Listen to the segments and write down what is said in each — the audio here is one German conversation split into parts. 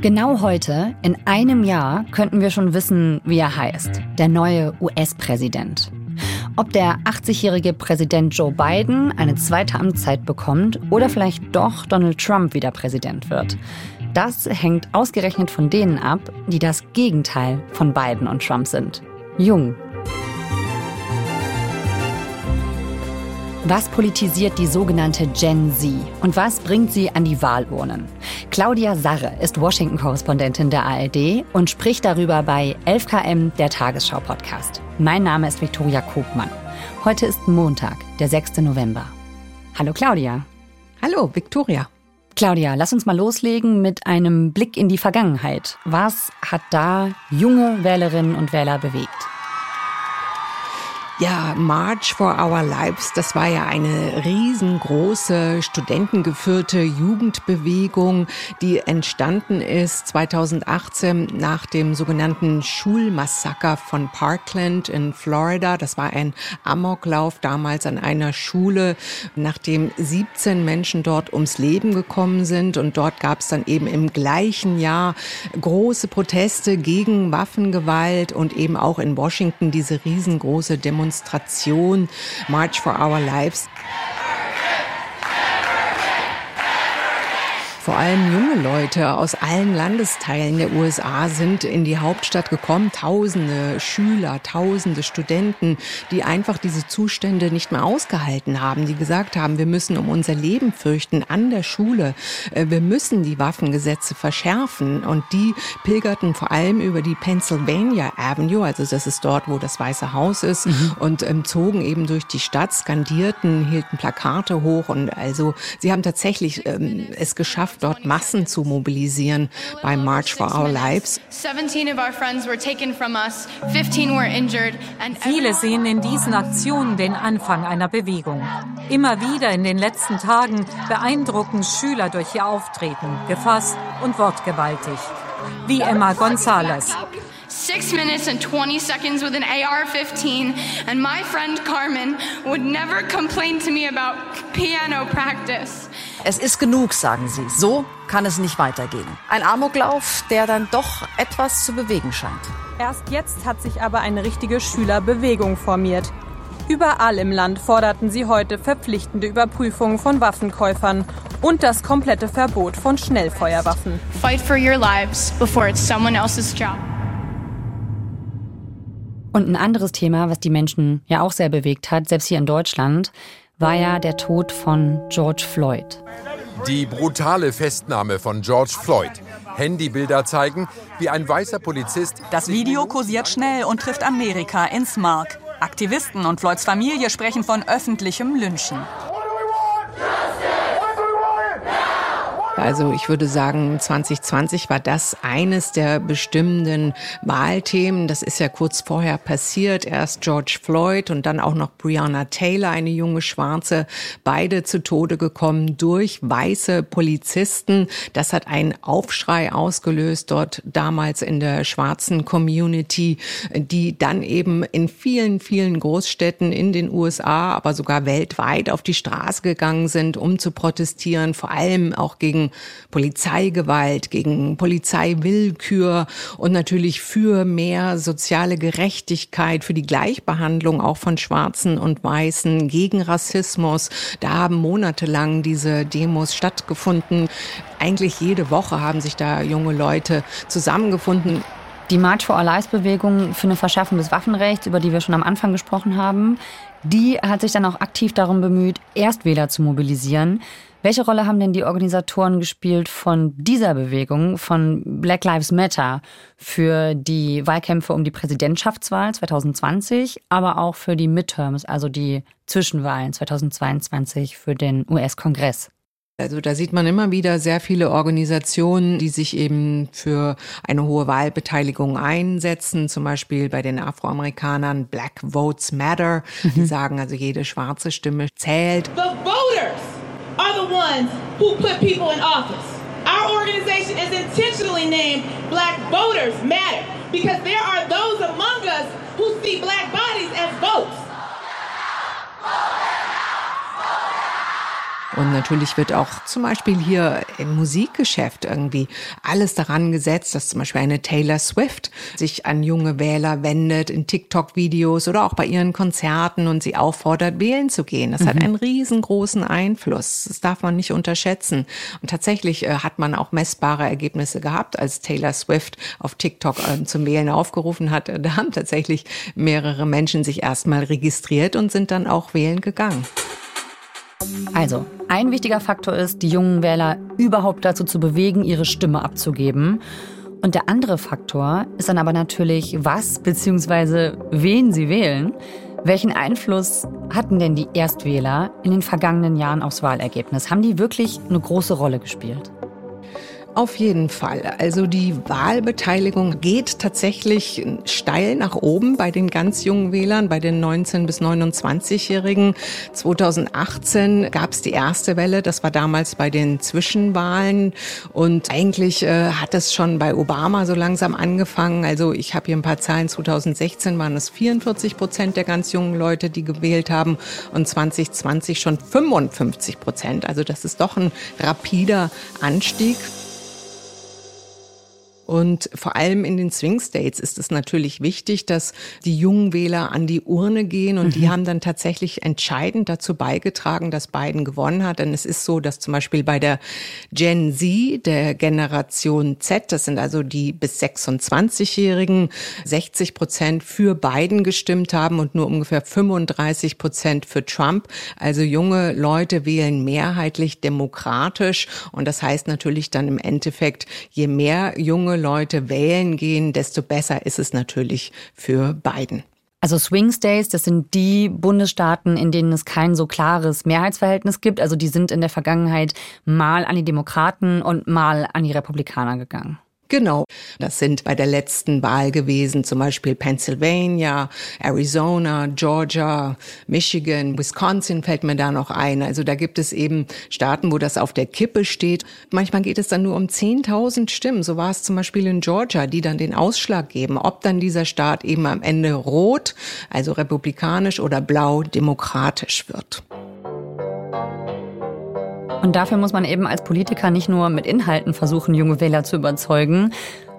Genau heute, in einem Jahr, könnten wir schon wissen, wie er heißt. Der neue US-Präsident. Ob der 80-jährige Präsident Joe Biden eine zweite Amtszeit bekommt oder vielleicht doch Donald Trump wieder Präsident wird. Das hängt ausgerechnet von denen ab, die das Gegenteil von Biden und Trump sind. Jung. Was politisiert die sogenannte Gen Z und was bringt sie an die Wahlurnen? Claudia Sarre ist Washington-Korrespondentin der ARD und spricht darüber bei 11KM, der Tagesschau-Podcast. Mein Name ist Viktoria Kobmann. Heute ist Montag, der 6. November. Hallo Claudia. Hallo Viktoria. Claudia, lass uns mal loslegen mit einem Blick in die Vergangenheit. Was hat da junge Wählerinnen und Wähler bewegt? Ja, March for Our Lives, das war ja eine riesengroße studentengeführte Jugendbewegung, die entstanden ist 2018 nach dem sogenannten Schulmassaker von Parkland in Florida. Das war ein Amoklauf damals an einer Schule, nachdem 17 Menschen dort ums Leben gekommen sind. Und dort gab es dann eben im gleichen Jahr große Proteste gegen Waffengewalt und eben auch in Washington diese riesengroße Demonstration Demonstration March for Our Lives. Vor allem junge Leute aus allen Landesteilen der USA sind in die Hauptstadt gekommen. Tausende Schüler, tausende Studenten, die einfach diese Zustände nicht mehr ausgehalten haben, die gesagt haben, wir müssen um unser Leben fürchten an der Schule. Äh, wir müssen die Waffengesetze verschärfen. Und die pilgerten vor allem über die Pennsylvania Avenue, also das ist dort, wo das Weiße Haus ist, mhm. und ähm, zogen eben durch die Stadt, skandierten, hielten Plakate hoch und also sie haben tatsächlich ähm, es geschafft, geschafft, dort Massen zu mobilisieren beim March for Our Lives. Viele sehen in diesen Aktionen den Anfang einer Bewegung. Immer wieder in den letzten Tagen beeindrucken Schüler durch ihr Auftreten, gefasst und wortgewaltig. Wie Emma Gonzalez. Six minutes and 20 seconds with an AR 15, and my friend Carmen would never complain to me about piano practice. Es ist genug, sagen sie. So kann es nicht weitergehen. Ein Amoklauf, der dann doch etwas zu bewegen scheint. Erst jetzt hat sich aber eine richtige Schülerbewegung formiert. Überall im Land forderten sie heute verpflichtende Überprüfungen von Waffenkäufern und das komplette Verbot von Schnellfeuerwaffen. Fight for your lives before it's someone else's job. Und ein anderes Thema, was die Menschen ja auch sehr bewegt hat, selbst hier in Deutschland, war ja der Tod von George Floyd. Die brutale Festnahme von George Floyd. Handybilder zeigen, wie ein weißer Polizist. Das Video kursiert schnell und trifft Amerika ins Mark. Aktivisten und Floyds Familie sprechen von öffentlichem Lynchen. Also ich würde sagen, 2020 war das eines der bestimmenden Wahlthemen. Das ist ja kurz vorher passiert. Erst George Floyd und dann auch noch Breonna Taylor, eine junge Schwarze, beide zu Tode gekommen durch weiße Polizisten. Das hat einen Aufschrei ausgelöst dort damals in der schwarzen Community, die dann eben in vielen, vielen Großstädten in den USA, aber sogar weltweit auf die Straße gegangen sind, um zu protestieren, vor allem auch gegen Polizeigewalt, gegen Polizeiwillkür und natürlich für mehr soziale Gerechtigkeit, für die Gleichbehandlung auch von Schwarzen und Weißen, gegen Rassismus. Da haben monatelang diese Demos stattgefunden. Eigentlich jede Woche haben sich da junge Leute zusammengefunden. Die March for Our Lives Bewegung für eine Verschärfung des Waffenrechts, über die wir schon am Anfang gesprochen haben, die hat sich dann auch aktiv darum bemüht, Erstwähler zu mobilisieren. Welche Rolle haben denn die Organisatoren gespielt von dieser Bewegung, von Black Lives Matter, für die Wahlkämpfe um die Präsidentschaftswahl 2020, aber auch für die Midterms, also die Zwischenwahlen 2022 für den US-Kongress? Also da sieht man immer wieder sehr viele Organisationen, die sich eben für eine hohe Wahlbeteiligung einsetzen. Zum Beispiel bei den Afroamerikanern Black Votes Matter. Die mhm. sagen also, jede schwarze Stimme zählt. The are the ones who put people in office. Our organization is intentionally named Black Voters Matter because there are those among us who see black bodies as votes. Und natürlich wird auch zum Beispiel hier im Musikgeschäft irgendwie alles daran gesetzt, dass zum Beispiel eine Taylor Swift sich an junge Wähler wendet in TikTok-Videos oder auch bei ihren Konzerten und sie auffordert, wählen zu gehen. Das mhm. hat einen riesengroßen Einfluss. Das darf man nicht unterschätzen. Und tatsächlich äh, hat man auch messbare Ergebnisse gehabt, als Taylor Swift auf TikTok äh, zum Wählen aufgerufen hat. Da haben tatsächlich mehrere Menschen sich erstmal registriert und sind dann auch wählen gegangen. Also, ein wichtiger Faktor ist, die jungen Wähler überhaupt dazu zu bewegen, ihre Stimme abzugeben. Und der andere Faktor ist dann aber natürlich, was bzw. wen sie wählen. Welchen Einfluss hatten denn die Erstwähler in den vergangenen Jahren aufs Wahlergebnis? Haben die wirklich eine große Rolle gespielt? Auf jeden Fall. Also die Wahlbeteiligung geht tatsächlich steil nach oben bei den ganz jungen Wählern, bei den 19 bis 29-Jährigen. 2018 gab es die erste Welle, das war damals bei den Zwischenwahlen und eigentlich äh, hat es schon bei Obama so langsam angefangen. Also ich habe hier ein paar Zahlen. 2016 waren es 44 Prozent der ganz jungen Leute, die gewählt haben und 2020 schon 55 Prozent. Also das ist doch ein rapider Anstieg. Und vor allem in den Swing States ist es natürlich wichtig, dass die jungen Wähler an die Urne gehen und mhm. die haben dann tatsächlich entscheidend dazu beigetragen, dass Biden gewonnen hat. Denn es ist so, dass zum Beispiel bei der Gen Z, der Generation Z, das sind also die bis 26-Jährigen, 60 Prozent für Biden gestimmt haben und nur ungefähr 35 Prozent für Trump. Also junge Leute wählen mehrheitlich demokratisch und das heißt natürlich dann im Endeffekt, je mehr junge Leute wählen gehen, desto besser ist es natürlich für Biden. Also Swing States, das sind die Bundesstaaten, in denen es kein so klares Mehrheitsverhältnis gibt. Also die sind in der Vergangenheit mal an die Demokraten und mal an die Republikaner gegangen. Genau. Das sind bei der letzten Wahl gewesen, zum Beispiel Pennsylvania, Arizona, Georgia, Michigan, Wisconsin fällt mir da noch ein. Also da gibt es eben Staaten, wo das auf der Kippe steht. Manchmal geht es dann nur um 10.000 Stimmen. So war es zum Beispiel in Georgia, die dann den Ausschlag geben, ob dann dieser Staat eben am Ende rot, also republikanisch oder blau demokratisch wird. Und dafür muss man eben als Politiker nicht nur mit Inhalten versuchen, junge Wähler zu überzeugen,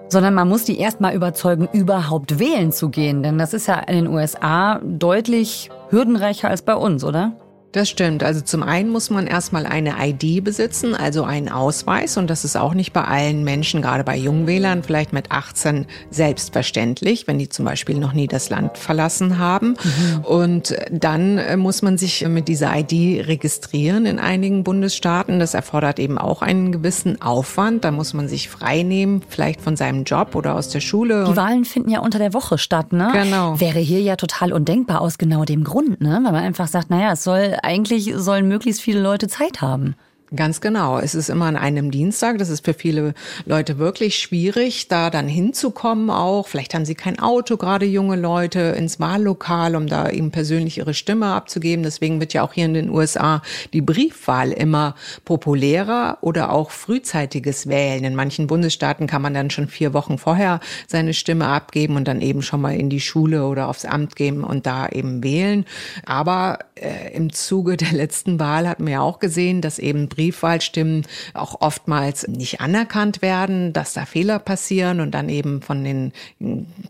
sondern man muss die erstmal überzeugen, überhaupt wählen zu gehen. Denn das ist ja in den USA deutlich hürdenreicher als bei uns, oder? Das stimmt. Also zum einen muss man erstmal eine ID besitzen, also einen Ausweis. Und das ist auch nicht bei allen Menschen, gerade bei Jungwählern, vielleicht mit 18 selbstverständlich, wenn die zum Beispiel noch nie das Land verlassen haben. Mhm. Und dann äh, muss man sich mit dieser ID registrieren in einigen Bundesstaaten. Das erfordert eben auch einen gewissen Aufwand. Da muss man sich freinehmen, vielleicht von seinem Job oder aus der Schule. Die Wahlen finden ja unter der Woche statt, ne? Genau. Wäre hier ja total undenkbar aus genau dem Grund, ne? Weil man einfach sagt, naja, es soll eigentlich sollen möglichst viele Leute Zeit haben. Ganz genau. Es ist immer an einem Dienstag. Das ist für viele Leute wirklich schwierig, da dann hinzukommen auch. Vielleicht haben sie kein Auto, gerade junge Leute, ins Wahllokal, um da eben persönlich ihre Stimme abzugeben. Deswegen wird ja auch hier in den USA die Briefwahl immer populärer oder auch frühzeitiges Wählen. In manchen Bundesstaaten kann man dann schon vier Wochen vorher seine Stimme abgeben und dann eben schon mal in die Schule oder aufs Amt gehen und da eben wählen. Aber äh, im Zuge der letzten Wahl hat man ja auch gesehen, dass eben Briefwahlstimmen auch oftmals nicht anerkannt werden, dass da Fehler passieren und dann eben von den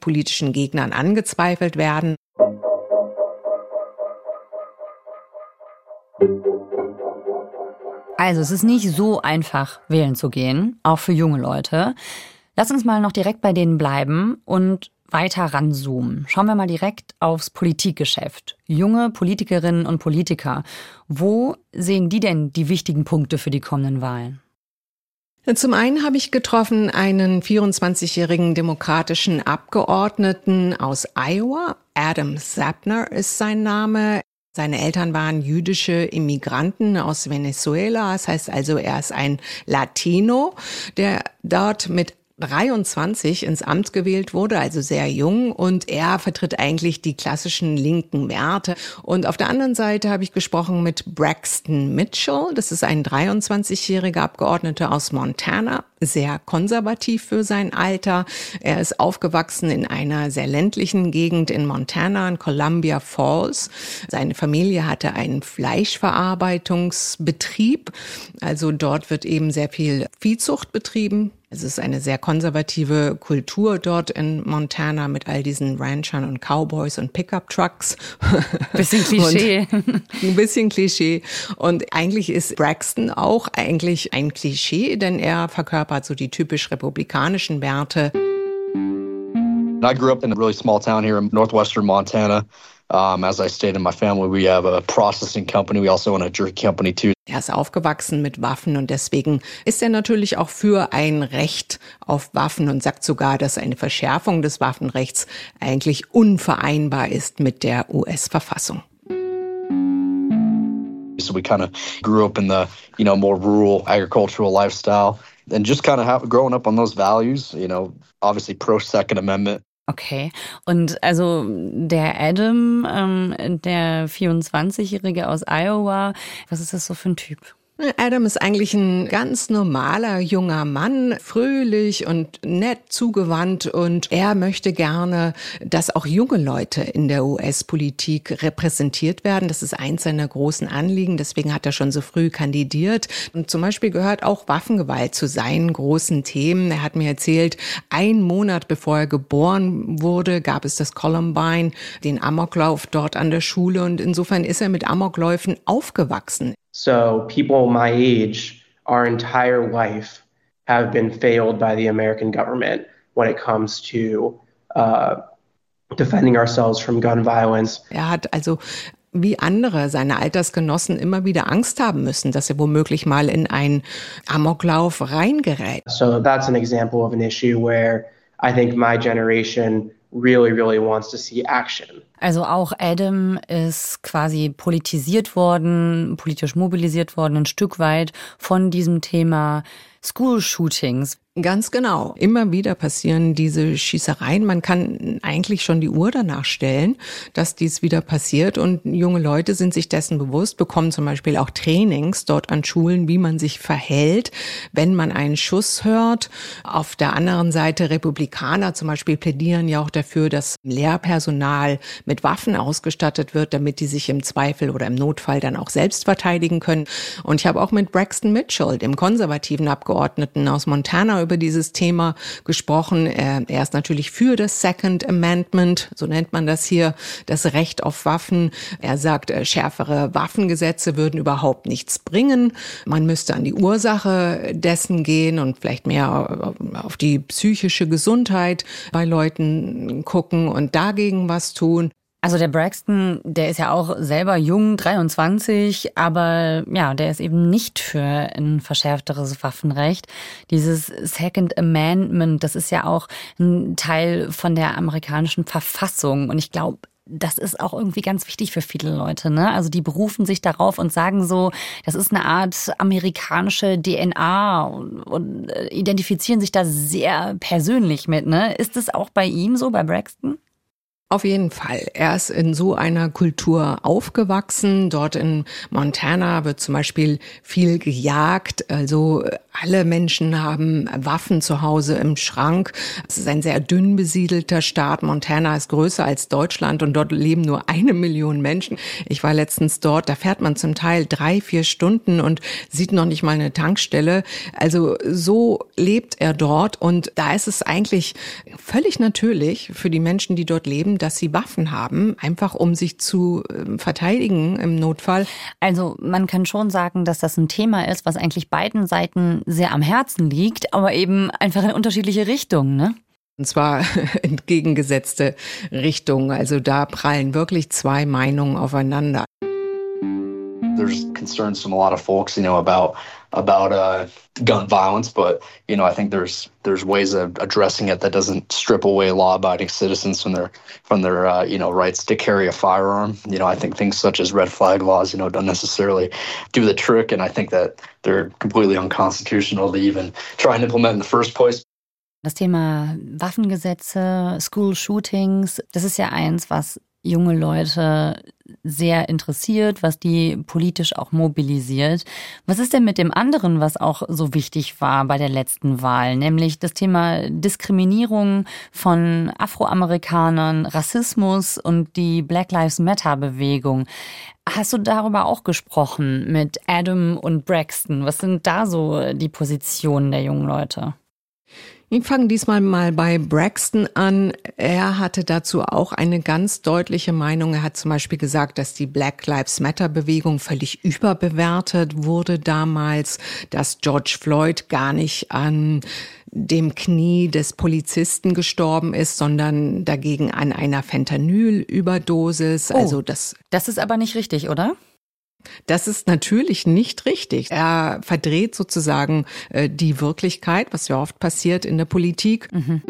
politischen Gegnern angezweifelt werden. Also es ist nicht so einfach, wählen zu gehen, auch für junge Leute. Lass uns mal noch direkt bei denen bleiben und weiter ranzoomen. Schauen wir mal direkt aufs Politikgeschäft. Junge Politikerinnen und Politiker. Wo sehen die denn die wichtigen Punkte für die kommenden Wahlen? Zum einen habe ich getroffen einen 24-jährigen demokratischen Abgeordneten aus Iowa. Adam Sapner ist sein Name. Seine Eltern waren jüdische Immigranten aus Venezuela. Das heißt also, er ist ein Latino, der dort mit 23 ins Amt gewählt wurde, also sehr jung und er vertritt eigentlich die klassischen linken Werte. Und auf der anderen Seite habe ich gesprochen mit Braxton Mitchell, das ist ein 23-jähriger Abgeordneter aus Montana, sehr konservativ für sein Alter. Er ist aufgewachsen in einer sehr ländlichen Gegend in Montana, in Columbia Falls. Seine Familie hatte einen Fleischverarbeitungsbetrieb, also dort wird eben sehr viel Viehzucht betrieben es ist eine sehr konservative Kultur dort in Montana mit all diesen Ranchern und Cowboys und Pickup-Trucks. Bisschen Klischee. ein bisschen Klischee. Und eigentlich ist Braxton auch eigentlich ein Klischee, denn er verkörpert so die typisch republikanischen Werte. I grew up in a really small town here in northwestern Montana. Um, as I stated in my family, we have a processing company. We also own a jerky company too. Er ist aufgewachsen mit Waffen und deswegen ist er natürlich auch für ein Recht auf Waffen und sagt sogar, dass eine Verschärfung des Waffenrechts eigentlich unvereinbar ist mit der US-Verfassung. So we kind of grew up in the, you know, more rural agricultural lifestyle and just kind of growing up on those values, you know, obviously pro Second Amendment. Okay. Und also der Adam, ähm, der 24-Jährige aus Iowa, was ist das so für ein Typ? Adam ist eigentlich ein ganz normaler junger Mann, fröhlich und nett zugewandt und er möchte gerne, dass auch junge Leute in der US-Politik repräsentiert werden. Das ist eins seiner großen Anliegen. Deswegen hat er schon so früh kandidiert. Und zum Beispiel gehört auch Waffengewalt zu seinen großen Themen. Er hat mir erzählt, ein Monat bevor er geboren wurde, gab es das Columbine, den Amoklauf dort an der Schule und insofern ist er mit Amokläufen aufgewachsen. So people my age, our entire life, have been failed by the American government when it comes to uh, defending ourselves from gun violence. Er hat also wie andere seine Altersgenossen immer wieder Angst haben müssen, dass er womöglich mal in einen Amoklauf reingerät. So that's an example of an issue where I think my generation really, really wants to see action. Also auch Adam ist quasi politisiert worden, politisch mobilisiert worden, ein Stück weit von diesem Thema School-Shootings. Ganz genau. Immer wieder passieren diese Schießereien. Man kann eigentlich schon die Uhr danach stellen, dass dies wieder passiert. Und junge Leute sind sich dessen bewusst, bekommen zum Beispiel auch Trainings dort an Schulen, wie man sich verhält, wenn man einen Schuss hört. Auf der anderen Seite Republikaner zum Beispiel plädieren ja auch dafür, dass Lehrpersonal mit Waffen ausgestattet wird, damit die sich im Zweifel oder im Notfall dann auch selbst verteidigen können. Und ich habe auch mit Braxton Mitchell, dem konservativen Abgeordneten aus Montana, über dieses Thema gesprochen. Er, ist natürlich für das Second Amendment, so nennt man das hier, das Recht auf Waffen. Er sagt, äh, schärfere Waffengesetze würden überhaupt nichts bringen. Man müsste an die Ursache dessen gehen und vielleicht mehr auf die psychische Gesundheit bei Leuten gucken und dagegen was tun. Also der Braxton, der ist ja auch selber jung, 23, aber ja, der ist eben nicht für ein verschärfteres Waffenrecht. Dieses Second Amendment, das ist ja auch ein Teil von der amerikanischen Verfassung und ich glaube, das ist auch irgendwie ganz wichtig für viele Leute. Ne? Also die berufen sich darauf und sagen so, das ist eine Art amerikanische DNA und, und identifizieren sich da sehr persönlich mit. Ne? Ist es auch bei ihm so, bei Braxton? Auf jeden Fall. Er ist in so einer Kultur aufgewachsen. Dort in Montana wird zum Beispiel viel gejagt. Also alle Menschen haben Waffen zu Hause im Schrank. Es ist ein sehr dünn besiedelter Staat. Montana ist größer als Deutschland und dort leben nur eine Million Menschen. Ich war letztens dort. Da fährt man zum Teil drei, vier Stunden und sieht noch nicht mal eine Tankstelle. Also so lebt er dort und da ist es eigentlich völlig natürlich für die Menschen, die dort leben, dass sie Waffen haben, einfach um sich zu ähm, verteidigen im Notfall. Also man kann schon sagen, dass das ein Thema ist, was eigentlich beiden Seiten sehr am Herzen liegt, aber eben einfach in unterschiedliche Richtungen, ne? Und zwar entgegengesetzte Richtungen. Also da prallen wirklich zwei Meinungen aufeinander. There's concerns from a lot of folks, you know, about about uh, gun violence, but you know, I think there's there's ways of addressing it that doesn't strip away law-abiding citizens from their from their uh, you know rights to carry a firearm. You know, I think things such as red flag laws, you know, don't necessarily do the trick, and I think that they're completely unconstitutional to even try and implement in the first place. Das Thema Waffengesetze, School Shootings, das ist ja eins, was junge Leute sehr interessiert, was die politisch auch mobilisiert. Was ist denn mit dem anderen, was auch so wichtig war bei der letzten Wahl, nämlich das Thema Diskriminierung von Afroamerikanern, Rassismus und die Black Lives Matter Bewegung? Hast du darüber auch gesprochen mit Adam und Braxton? Was sind da so die Positionen der jungen Leute? Ich fange diesmal mal bei Braxton an. Er hatte dazu auch eine ganz deutliche Meinung. Er hat zum Beispiel gesagt, dass die Black Lives Matter Bewegung völlig überbewertet wurde damals, dass George Floyd gar nicht an dem Knie des Polizisten gestorben ist, sondern dagegen an einer Fentanylüberdosis. Oh, also das, das ist aber nicht richtig, oder? Das ist natürlich nicht richtig. Er verdreht sozusagen äh, die Wirklichkeit, was ja oft passiert in der Politik. Mhm.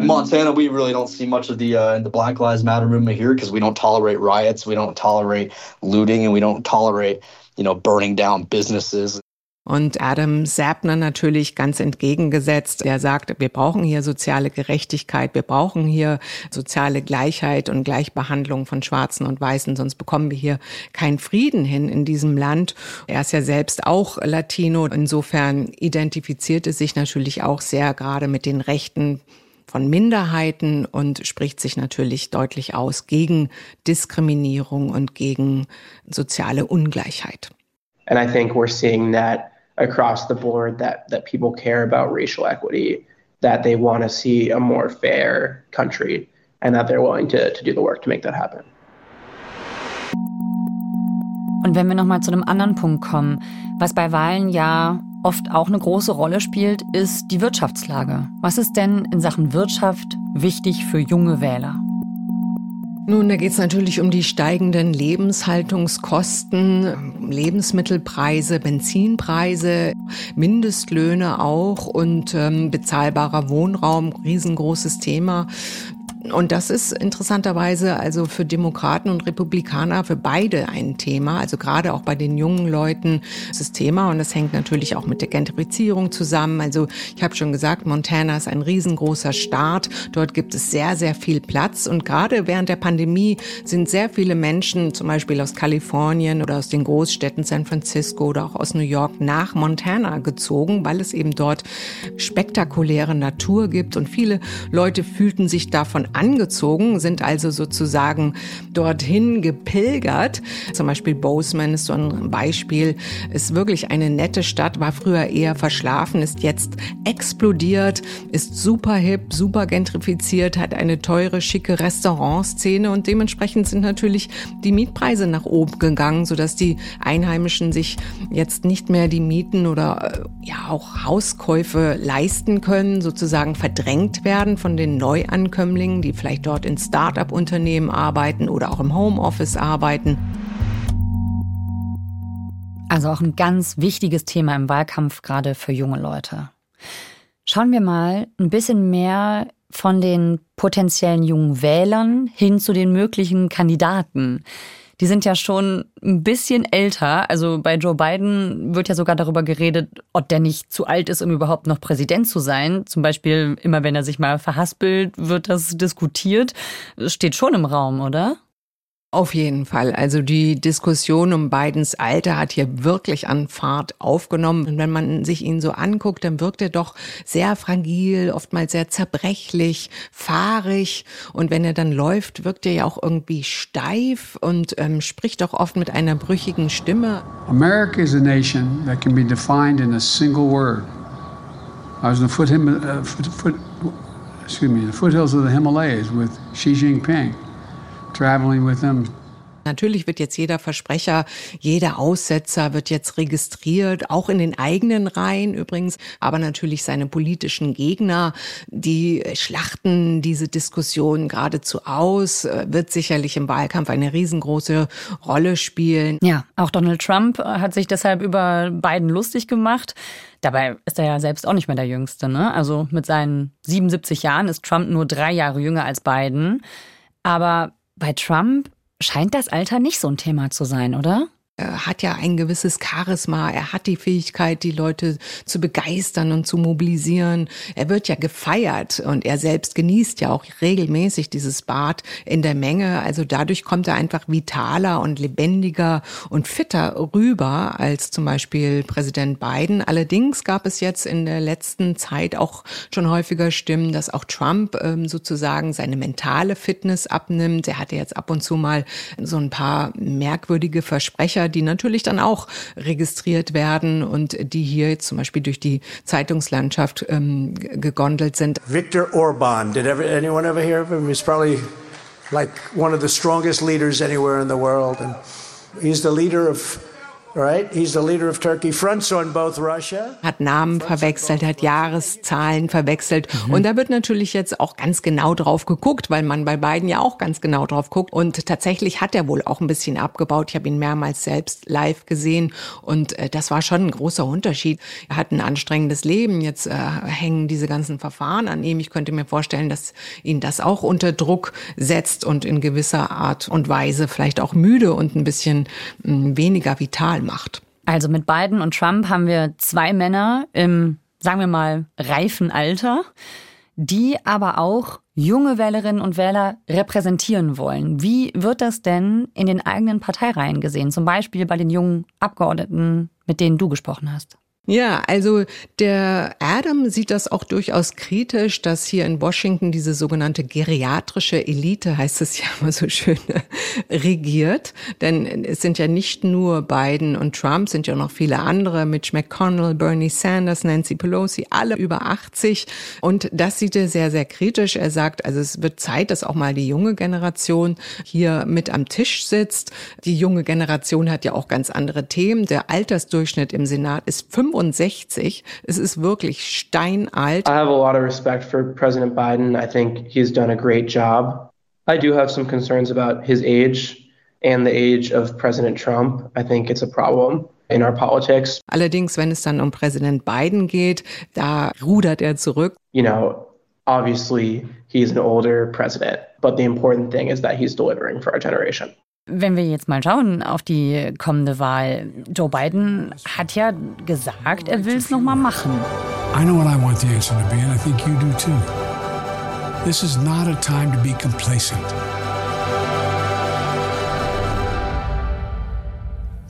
In Montana, we really don't see much of the uh, the Black Lives Matter movement here because we don't tolerate riots, we don't tolerate looting, and we don't tolerate, you know, burning down businesses. Und Adam Sapner natürlich ganz entgegengesetzt. Er sagt, wir brauchen hier soziale Gerechtigkeit, wir brauchen hier soziale Gleichheit und Gleichbehandlung von Schwarzen und Weißen, sonst bekommen wir hier keinen Frieden hin in diesem Land. Er ist ja selbst auch Latino. Insofern identifiziert es sich natürlich auch sehr gerade mit den Rechten von Minderheiten und spricht sich natürlich deutlich aus gegen Diskriminierung und gegen soziale Ungleichheit. And I think we're seeing that across the board that that people care about racial equity, that they want to see a more fair country, and that they're willing to, to do the work to make that happen. Und wenn wir nochmal zu einem anderen Punkt kommen, was bei Wahlen ja oft auch eine große Rolle spielt, ist die Wirtschaftslage. Was ist denn in Sachen Wirtschaft wichtig für junge Wähler? Nun, da geht es natürlich um die steigenden Lebenshaltungskosten, Lebensmittelpreise, Benzinpreise, Mindestlöhne auch und ähm, bezahlbarer Wohnraum, riesengroßes Thema. Und das ist interessanterweise also für Demokraten und Republikaner, für beide ein Thema. Also gerade auch bei den jungen Leuten ist das Thema und das hängt natürlich auch mit der Gentrifizierung zusammen. Also ich habe schon gesagt, Montana ist ein riesengroßer Staat. Dort gibt es sehr, sehr viel Platz und gerade während der Pandemie sind sehr viele Menschen, zum Beispiel aus Kalifornien oder aus den Großstädten San Francisco oder auch aus New York nach Montana gezogen, weil es eben dort spektakuläre Natur gibt und viele Leute fühlten sich davon angezogen, sind also sozusagen dorthin gepilgert. Zum Beispiel Bozeman ist so ein Beispiel, ist wirklich eine nette Stadt, war früher eher verschlafen, ist jetzt explodiert, ist super hip, super gentrifiziert, hat eine teure, schicke Restaurantszene und dementsprechend sind natürlich die Mietpreise nach oben gegangen, sodass die Einheimischen sich jetzt nicht mehr die Mieten oder äh, ja auch Hauskäufe leisten können, sozusagen verdrängt werden von den Neuankömmlingen die vielleicht dort in Start-up-Unternehmen arbeiten oder auch im Homeoffice arbeiten. Also auch ein ganz wichtiges Thema im Wahlkampf, gerade für junge Leute. Schauen wir mal ein bisschen mehr von den potenziellen jungen Wählern hin zu den möglichen Kandidaten die sind ja schon ein bisschen älter. Also bei Joe Biden wird ja sogar darüber geredet, ob der nicht zu alt ist, um überhaupt noch Präsident zu sein. Zum Beispiel immer, wenn er sich mal verhaspelt, wird das diskutiert. Steht schon im Raum, oder? Auf jeden Fall. Also die Diskussion um Bidens Alter hat hier wirklich an Fahrt aufgenommen. Und wenn man sich ihn so anguckt, dann wirkt er doch sehr fragil, oftmals sehr zerbrechlich, fahrig. Und wenn er dann läuft, wirkt er ja auch irgendwie steif und ähm, spricht auch oft mit einer brüchigen Stimme. America is a nation that can be defined in a single word. I was in the foothills of the Himalayas with Xi Jinping traveling with them. Natürlich wird jetzt jeder Versprecher, jeder Aussetzer wird jetzt registriert, auch in den eigenen Reihen übrigens, aber natürlich seine politischen Gegner, die schlachten diese Diskussion geradezu aus, wird sicherlich im Wahlkampf eine riesengroße Rolle spielen. Ja, auch Donald Trump hat sich deshalb über Biden lustig gemacht. Dabei ist er ja selbst auch nicht mehr der Jüngste, ne? Also mit seinen 77 Jahren ist Trump nur drei Jahre jünger als Biden. Aber bei Trump scheint das Alter nicht so ein Thema zu sein, oder? Er hat ja ein gewisses Charisma, er hat die Fähigkeit, die Leute zu begeistern und zu mobilisieren. Er wird ja gefeiert und er selbst genießt ja auch regelmäßig dieses Bad in der Menge. Also dadurch kommt er einfach vitaler und lebendiger und fitter rüber als zum Beispiel Präsident Biden. Allerdings gab es jetzt in der letzten Zeit auch schon häufiger Stimmen, dass auch Trump ähm, sozusagen seine mentale Fitness abnimmt. Er hatte jetzt ab und zu mal so ein paar merkwürdige Versprecher, die natürlich dann auch registriert werden und die hier zum Beispiel durch die Zeitungslandschaft ähm, gegondelt sind. Viktor Orban, did ever, anyone ever hear of him? He's probably like one of the strongest leaders anywhere in the world. And he's the leader of Right? He's the leader of Turkey. Fronts on both Russia. Hat Namen verwechselt, hat Jahreszahlen verwechselt. Mhm. Und da wird natürlich jetzt auch ganz genau drauf geguckt, weil man bei beiden ja auch ganz genau drauf guckt. Und tatsächlich hat er wohl auch ein bisschen abgebaut. Ich habe ihn mehrmals selbst live gesehen. Und äh, das war schon ein großer Unterschied. Er hat ein anstrengendes Leben. Jetzt äh, hängen diese ganzen Verfahren an ihm. Ich könnte mir vorstellen, dass ihn das auch unter Druck setzt und in gewisser Art und Weise vielleicht auch müde und ein bisschen mh, hm, weniger vital Wahl macht. Also mit Biden und Trump haben wir zwei Männer im, sagen wir mal, reifen Alter, die aber auch junge Wählerinnen und Wähler repräsentieren wollen. Wie wird das denn in den eigenen Parteireihen gesehen? Zum Beispiel bei den jungen Abgeordneten, mit denen du gesprochen hast. Ja, also der Adam sieht das auch durchaus kritisch, dass hier in Washington diese sogenannte geriatrische Elite, heißt es ja immer so schön, regiert. Denn es sind ja nicht nur Biden und Trump, sind ja noch viele andere, Mitch McConnell, Bernie Sanders, Nancy Pelosi, alle über 80. Und das sieht er sehr, sehr kritisch. Er sagt, also es wird Zeit, dass auch mal die junge Generation hier mit am Tisch sitzt. Die junge Generation hat ja auch ganz andere Themen. Der Altersdurchschnitt im Senat ist 25 65. Es ist wirklich steinalt. I have a lot of respect for President Biden. I think he's done a great job. I do have some concerns about his age and the age of President Trump. I think it's a problem. In our politics. Allerdings, wenn es dann um Präsident Biden geht, da rudert er zurück. You know, obviously he's an older president, but the important thing is that he's delivering for our generation. Wenn wir jetzt mal schauen auf die kommende Wahl, Joe Biden hat ja gesagt, er will es noch mal machen. I know what I want the answer to be and I think you do too. This is not a time to be complacent.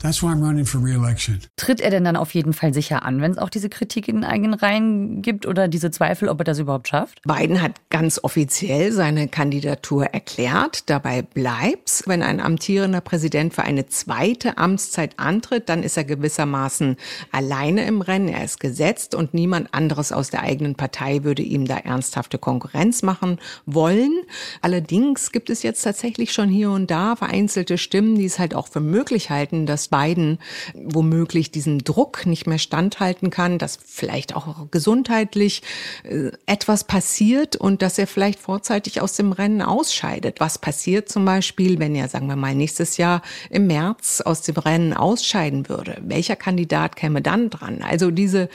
That's why I'm running for re-election. Tritt er denn dann auf jeden Fall sicher an, wenn es auch diese Kritik in den eigenen Reihen gibt oder diese Zweifel, ob er das überhaupt schafft? Biden hat ganz offiziell seine Kandidatur erklärt. Dabei bleibt's. Wenn ein amtierender Präsident für eine zweite Amtszeit antritt, dann ist er gewissermaßen alleine im Rennen. Er ist gesetzt und niemand anderes aus der eigenen Partei würde ihm da ernsthafte Konkurrenz machen wollen. Allerdings gibt es jetzt tatsächlich schon hier und da vereinzelte Stimmen, die es halt auch für möglich halten, dass Biden womöglich diesem Druck nicht mehr standhalten kann, dass vielleicht auch gesundheitlich äh, etwas passiert und dass er vielleicht vorzeitig aus dem Rennen ausscheidet. Was passiert zum Beispiel, wenn er, sagen wir mal, nächstes Jahr im März aus dem Rennen ausscheiden würde? Welcher Kandidat käme dann dran? Also diese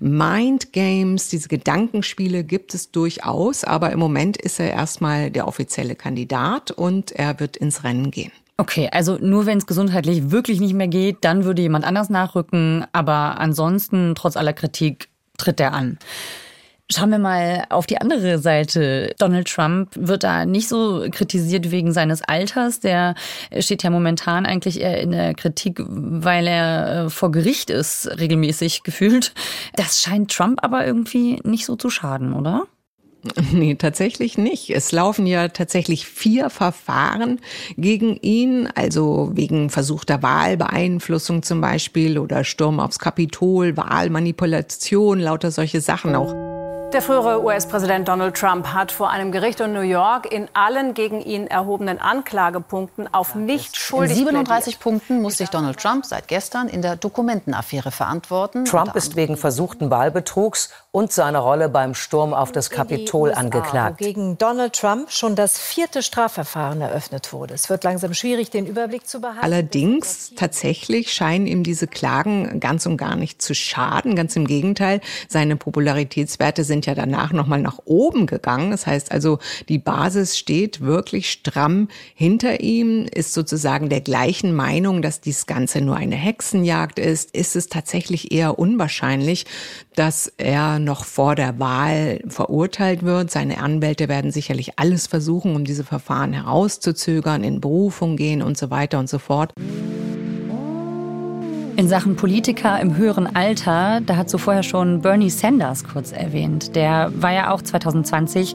Mind Games, diese Gedankenspiele gibt es durchaus, aber im Moment ist er erstmal der offizielle Kandidat und er wird ins Rennen gehen. Okay, also nur wenn es gesundheitlich wirklich nicht mehr geht, dann würde jemand anders nachrücken. Aber ansonsten, trotz aller Kritik, tritt er an. Schauen wir mal auf die andere Seite. Donald Trump wird da nicht so kritisiert wegen seines Alters. Der steht ja momentan eigentlich eher in der Kritik, weil er äh, vor Gericht ist, regelmäßig gefühlt. Das scheint Trump aber irgendwie nicht so zu schaden, oder? Nee, tatsächlich nicht. Es laufen ja tatsächlich vier Verfahren gegen ihn, also wegen versuchter Wahlbeeinflussung zum Beispiel oder Sturm aufs Kapitol, Wahlmanipulation, lauter solche Sachen auch. Der frühere US-Präsident Donald Trump hat vor einem Gericht in New York in allen gegen ihn erhobenen Anklagepunkten auf nicht schuldig In 37 Punkten muss sich Donald Trump seit gestern in der Dokumentenaffäre verantworten. Trump ist wegen versuchten Wahlbetrugs und seine Rolle beim Sturm auf das Kapitol angeklagt. Gegen Donald Trump schon das vierte Strafverfahren eröffnet wurde. Es wird langsam schwierig, den Überblick zu behalten. Allerdings tatsächlich scheinen ihm diese Klagen ganz und gar nicht zu schaden. Ganz im Gegenteil, seine Popularitätswerte sind ja danach nochmal nach oben gegangen. Das heißt also, die Basis steht wirklich stramm hinter ihm, ist sozusagen der gleichen Meinung, dass dies Ganze nur eine Hexenjagd ist. Ist es tatsächlich eher unwahrscheinlich, dass er noch vor der Wahl verurteilt wird. Seine Anwälte werden sicherlich alles versuchen, um diese Verfahren herauszuzögern, in Berufung gehen und so weiter und so fort. In Sachen Politiker im höheren Alter, da hat so vorher schon Bernie Sanders kurz erwähnt. Der war ja auch 2020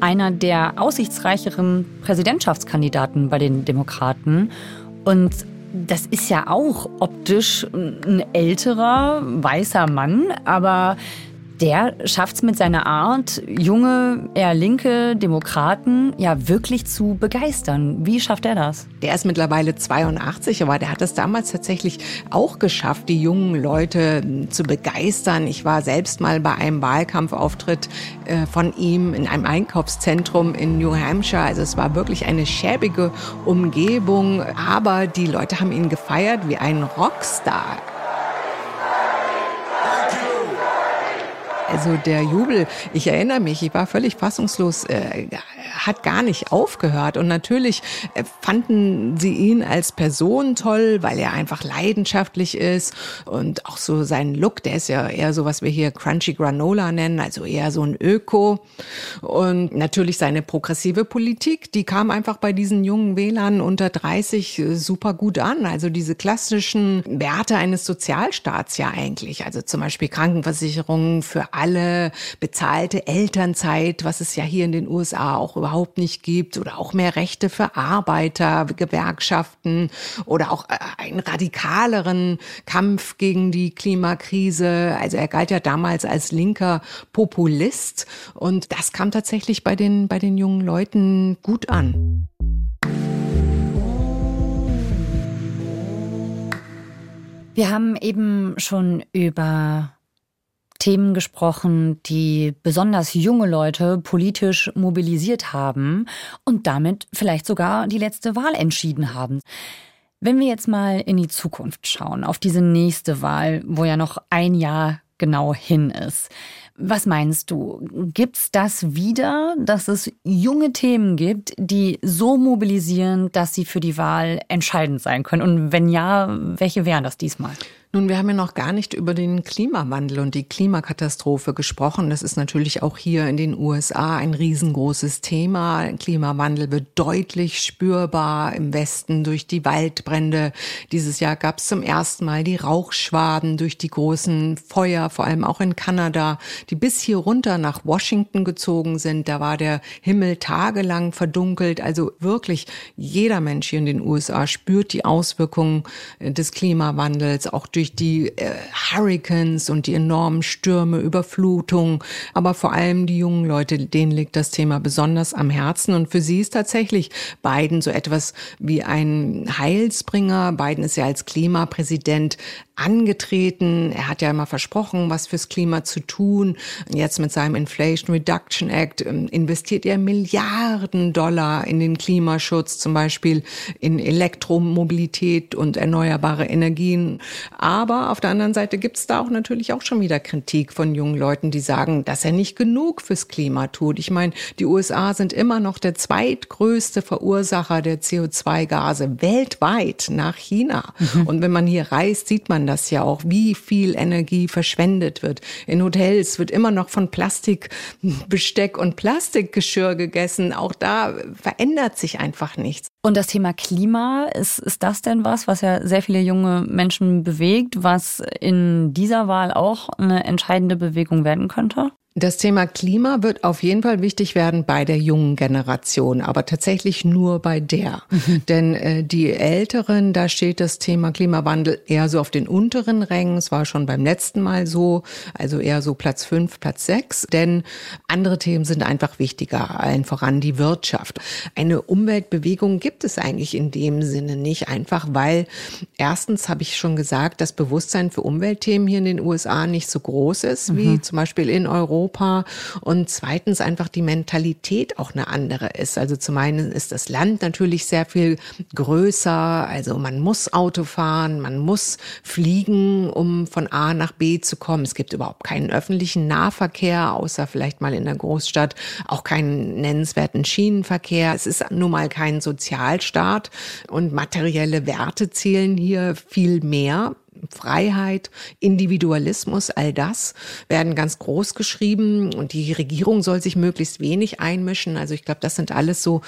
einer der aussichtsreicheren Präsidentschaftskandidaten bei den Demokraten. Und das ist ja auch optisch ein älterer, weißer Mann, aber der schafft es mit seiner Art, junge, eher linke Demokraten ja wirklich zu begeistern. Wie schafft er das? Der ist mittlerweile 82, aber der hat es damals tatsächlich auch geschafft, die jungen Leute zu begeistern. Ich war selbst mal bei einem Wahlkampfauftritt äh, von ihm in einem Einkaufszentrum in New Hampshire. Also es war wirklich eine schäbige Umgebung, aber die Leute haben ihn gefeiert wie einen Rockstar. Also der Jubel, ich erinnere mich, ich war völlig fassungslos, äh, hat gar nicht aufgehört. Und natürlich äh, fanden sie ihn als Person toll, weil er einfach leidenschaftlich ist und auch so sein Look, der ist ja eher so, was wir hier Crunchy Granola nennen, also eher so ein Öko. Und natürlich seine progressive Politik, die kam einfach bei diesen jungen Wählern unter 30 äh, super gut an. Also diese klassischen Werte eines Sozialstaats ja eigentlich. Also zum Beispiel Krankenversicherung für alle, bezahlte Elternzeit, was es ja hier in den USA auch überhaupt nicht gibt, oder auch mehr Rechte für Arbeiter, Gewerkschaften oder auch äh, einen radikaleren Kampf gegen die Klimakrise. Also er galt ja damals als linker Populist und das kam tatsächlich bei den, bei den jungen Leuten gut an. Wir haben eben schon über Themen gesprochen, die besonders junge Leute politisch mobilisiert haben und damit vielleicht sogar die letzte Wahl entschieden haben. Wenn wir jetzt mal in die Zukunft schauen, auf diese nächste Wahl, wo ja noch ein Jahr genau hin ist. Was meinst du? Gibt's das wieder, dass es junge Themen gibt, die so mobilisieren, dass sie für die Wahl entscheidend sein können? Und wenn ja, welche wären das diesmal? Nun, wir haben ja noch gar nicht über den Klimawandel und die Klimakatastrophe gesprochen. Das ist natürlich auch hier in den USA ein riesengroßes Thema. Klimawandel wird deutlich spürbar im Westen durch die Waldbrände. Dieses Jahr gab es zum ersten Mal die Rauchschwaden durch die großen Feuer, vor allem auch in Kanada, die bis hier runter nach Washington gezogen sind. Da war der Himmel tagelang verdunkelt. Also wirklich jeder Mensch hier in den USA spürt die Auswirkungen des Klimawandels, auch durch die äh, Hurricanes und die enormen Stürme, Überflutungen. Aber vor allem die jungen Leute, denen liegt das Thema besonders am Herzen. Und für sie ist tatsächlich Biden so etwas wie ein Heilsbringer. Biden ist ja als Klimapräsident angetreten. Er hat ja immer versprochen, was fürs Klima zu tun. Jetzt mit seinem Inflation Reduction Act ähm, investiert er Milliarden Dollar in den Klimaschutz, zum Beispiel in Elektromobilität und erneuerbare Energien. Aber auf der anderen Seite gibt es da auch natürlich auch schon wieder Kritik von jungen Leuten, die sagen, dass er nicht genug fürs Klima tut. Ich meine, die USA sind immer noch der zweitgrößte Verursacher der CO2-Gase weltweit nach China. Mhm. Und wenn man hier reist, sieht man das ja auch, wie viel Energie verschwendet wird. In Hotels wird immer noch von Plastikbesteck und Plastikgeschirr gegessen. Auch da verändert sich einfach nichts. Und das Thema Klima, ist, ist das denn was, was ja sehr viele junge Menschen bewegt, was in dieser Wahl auch eine entscheidende Bewegung werden könnte? Das Thema Klima wird auf jeden Fall wichtig werden bei der jungen Generation, aber tatsächlich nur bei der. Mhm. Denn äh, die Älteren, da steht das Thema Klimawandel eher so auf den unteren Rängen. Es war schon beim letzten Mal so, also eher so Platz fünf, Platz sechs. Denn andere Themen sind einfach wichtiger, allen voran die Wirtschaft. Eine Umweltbewegung gibt es eigentlich in dem Sinne nicht, einfach weil erstens habe ich schon gesagt, das Bewusstsein für Umweltthemen hier in den USA nicht so groß ist, mhm. wie zum Beispiel in Europa. Europa und zweitens einfach die Mentalität auch eine andere ist. Also zum einen ist das Land natürlich sehr viel größer, also man muss Auto fahren, man muss fliegen, um von A nach B zu kommen. Es gibt überhaupt keinen öffentlichen Nahverkehr, außer vielleicht mal in der Großstadt, auch keinen nennenswerten Schienenverkehr. Es ist nun mal kein Sozialstaat und materielle Werte zählen hier viel mehr. Freiheit, Individualismus, all das werden ganz groß geschrieben und die Regierung soll sich möglichst wenig einmischen. Also ich glaube, das sind alles so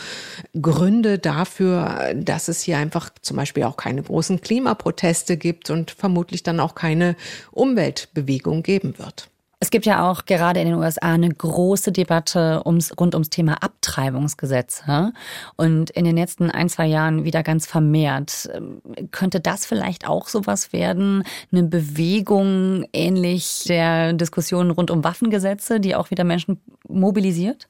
Gründe dafür, dass es hier einfach zum Beispiel auch keine großen Klimaproteste gibt und vermutlich dann auch keine Umweltbewegung geben wird. Es gibt ja auch gerade in den USA eine große Debatte ums, rund ums Thema Abtreibungsgesetze und in den letzten ein, zwei Jahren wieder ganz vermehrt. Ähm, könnte das vielleicht auch sowas werden? Eine Bewegung ähnlich der Diskussion rund um Waffengesetze, die auch wieder Menschen mobilisiert?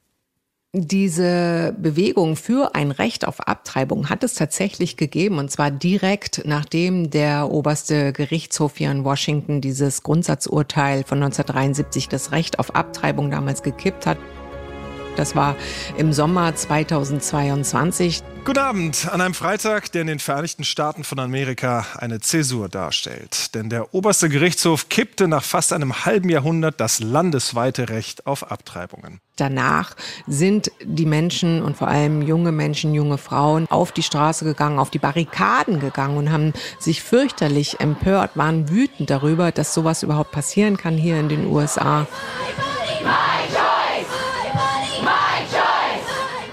Diese Bewegung für ein Recht auf Abtreibung hat es tatsächlich gegeben, und zwar direkt nachdem der oberste Gerichtshof hier in Washington dieses Grundsatzurteil von 1973, das Recht auf Abtreibung damals gekippt hat. Das war im Sommer 2022. Guten Abend an einem Freitag, der in den Vereinigten Staaten von Amerika eine Zäsur darstellt. Denn der oberste Gerichtshof kippte nach fast einem halben Jahrhundert das landesweite Recht auf Abtreibungen. Danach sind die Menschen und vor allem junge Menschen, junge Frauen auf die Straße gegangen, auf die Barrikaden gegangen und haben sich fürchterlich empört, waren wütend darüber, dass sowas überhaupt passieren kann hier in den USA.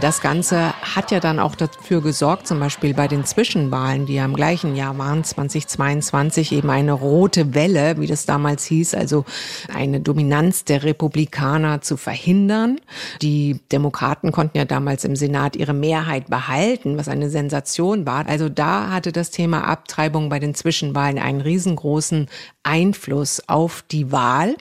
Das Ganze hat ja dann auch dafür gesorgt, zum Beispiel bei den Zwischenwahlen, die ja im gleichen Jahr waren, 2022, eben eine rote Welle, wie das damals hieß, also eine Dominanz der Republikaner zu verhindern. Die Demokraten konnten ja damals im Senat ihre Mehrheit behalten, was eine Sensation war. Also da hatte das Thema Abtreibung bei den Zwischenwahlen einen riesengroßen Einfluss auf die Wahl.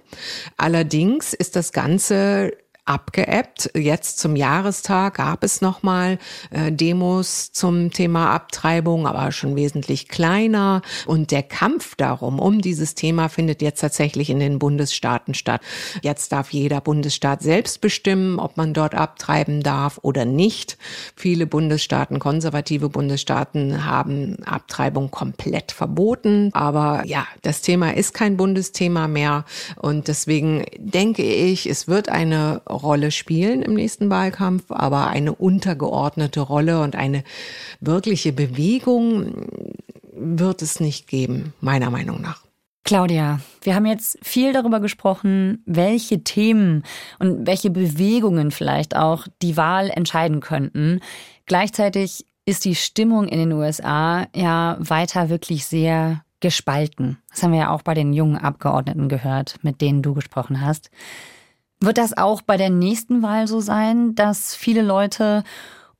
Allerdings ist das Ganze abgeebbt. Jetzt zum Jahrestag gab es nochmal äh, Demos zum Thema Abtreibung, aber schon wesentlich kleiner. Und der Kampf darum, um dieses Thema, findet jetzt tatsächlich in den Bundesstaaten statt. Jetzt darf jeder Bundesstaat selbst bestimmen, ob man dort abtreiben darf oder nicht. Viele Bundesstaaten, konservative Bundesstaaten, haben Abtreibung komplett verboten. Aber ja, das Thema ist kein Bundesthema mehr. Und deswegen denke ich, es wird eine Rolle spielen im nächsten Wahlkampf, aber eine untergeordnete Rolle und eine wirkliche Bewegung wird es nicht geben, meiner Meinung nach. Claudia, wir haben jetzt viel darüber gesprochen, welche Themen und welche Bewegungen vielleicht auch die Wahl entscheiden könnten. Gleichzeitig ist die Stimmung in den USA ja weiter wirklich sehr gespalten. Das haben wir ja auch bei den jungen Abgeordneten gehört, mit denen du gesprochen hast. Wird das auch bei der nächsten Wahl so sein, dass viele Leute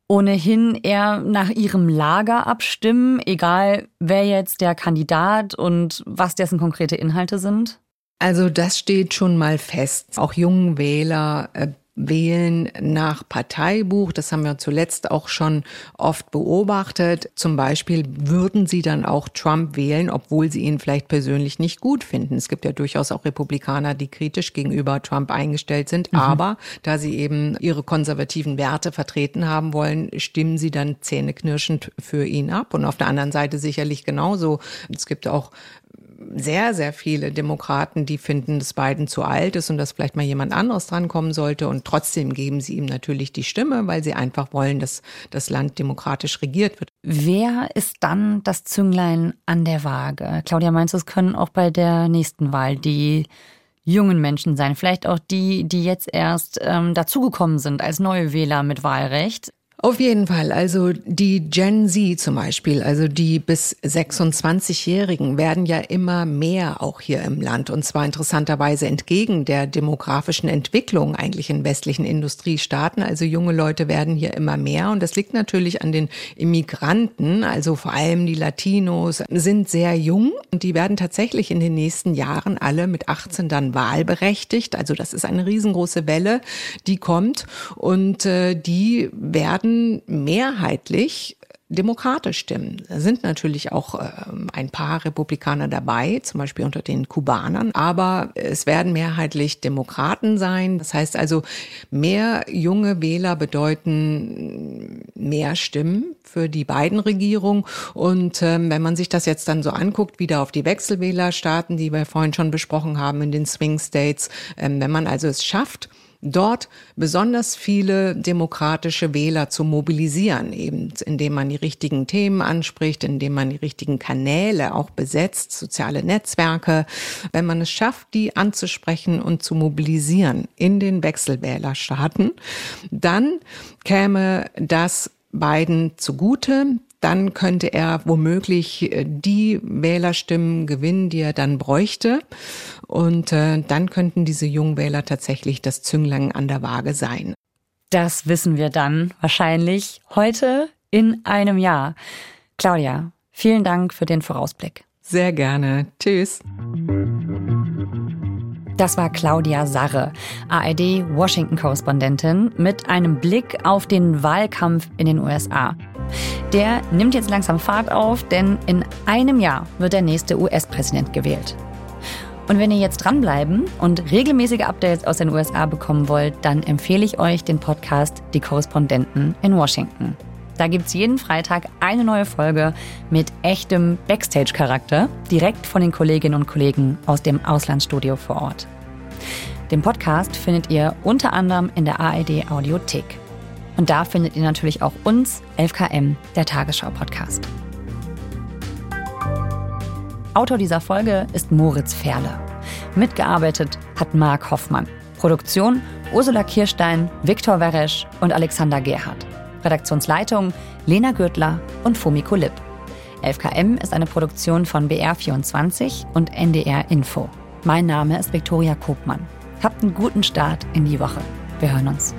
ohnehin eher nach ihrem Lager abstimmen, egal wer jetzt der Kandidat und was dessen konkrete Inhalte sind? Also das steht schon mal fest. Auch jungen Wähler äh, wählen nach Parteibuch. Das haben wir zuletzt auch schon oft beobachtet. Zum Beispiel würden sie dann auch Trump wählen, obwohl sie ihn vielleicht persönlich nicht gut finden. Es gibt ja durchaus auch Republikaner, die kritisch gegenüber Trump eingestellt sind. Mhm. Aber da sie eben ihre konservativen Werte vertreten haben wollen, stimmen sie dann zähneknirschend für ihn ab. Und auf der anderen Seite sicherlich genauso. Es gibt auch sehr, sehr viele Demokraten, die finden, dass Biden zu alt ist und dass vielleicht mal jemand anderes drankommen sollte. Und trotzdem geben sie ihm natürlich die Stimme, weil sie einfach wollen, dass das Land demokratisch regiert wird. Wer ist dann das Zünglein an der Waage? Claudia, meinst du, es können auch bei der nächsten Wahl die jungen Menschen sein? Vielleicht auch die, die jetzt erst ähm, dazugekommen sind als neue Wähler mit Wahlrecht? Auf jeden Fall. Also die Gen Z zum Beispiel, also die bis 26-Jährigen werden ja immer mehr auch hier im Land. Und zwar interessanterweise entgegen der demografischen Entwicklung eigentlich in westlichen Industriestaaten. Also junge Leute werden hier immer mehr. Und das liegt natürlich an den Immigranten. Also vor allem die Latinos sind sehr jung und die werden tatsächlich in den nächsten Jahren alle mit 18 dann wahlberechtigt. Also das ist eine riesengroße Welle, die kommt. Und äh, die werden mehrheitlich demokratisch stimmen. Da sind natürlich auch äh, ein paar Republikaner dabei, zum Beispiel unter den Kubanern, aber es werden mehrheitlich Demokraten sein. Das heißt also, mehr junge Wähler bedeuten mehr Stimmen für die beiden Regierungen. Und ähm, wenn man sich das jetzt dann so anguckt, wieder auf die Wechselwählerstaaten, die wir vorhin schon besprochen haben in den Swing States, ähm, wenn man also es schafft, dort besonders viele demokratische Wähler zu mobilisieren, eben indem man die richtigen Themen anspricht, indem man die richtigen Kanäle auch besetzt, soziale Netzwerke. Wenn man es schafft, die anzusprechen und zu mobilisieren in den Wechselwählerstaaten, dann käme das beiden zugute dann könnte er womöglich äh, die Wählerstimmen gewinnen, die er dann bräuchte. Und äh, dann könnten diese Jungwähler tatsächlich das Zünglein an der Waage sein. Das wissen wir dann wahrscheinlich heute in einem Jahr. Claudia, vielen Dank für den Vorausblick. Sehr gerne. Tschüss. Das war Claudia Sarre, ARD-Washington-Korrespondentin mit einem Blick auf den Wahlkampf in den USA. Der nimmt jetzt langsam Fahrt auf, denn in einem Jahr wird der nächste US-Präsident gewählt. Und wenn ihr jetzt dranbleiben und regelmäßige Updates aus den USA bekommen wollt, dann empfehle ich euch den Podcast Die Korrespondenten in Washington. Da gibt es jeden Freitag eine neue Folge mit echtem Backstage-Charakter, direkt von den Kolleginnen und Kollegen aus dem Auslandsstudio vor Ort. Den Podcast findet ihr unter anderem in der ARD Audiothek. Und da findet ihr natürlich auch uns, 11KM, der Tagesschau-Podcast. Autor dieser Folge ist Moritz Ferle. Mitgearbeitet hat Marc Hoffmann. Produktion Ursula Kirstein, Viktor Weresch und Alexander Gerhardt. Redaktionsleitung Lena Gürtler und Fumiko Lipp. 11KM ist eine Produktion von BR24 und NDR Info. Mein Name ist Viktoria Kopmann. Habt einen guten Start in die Woche. Wir hören uns.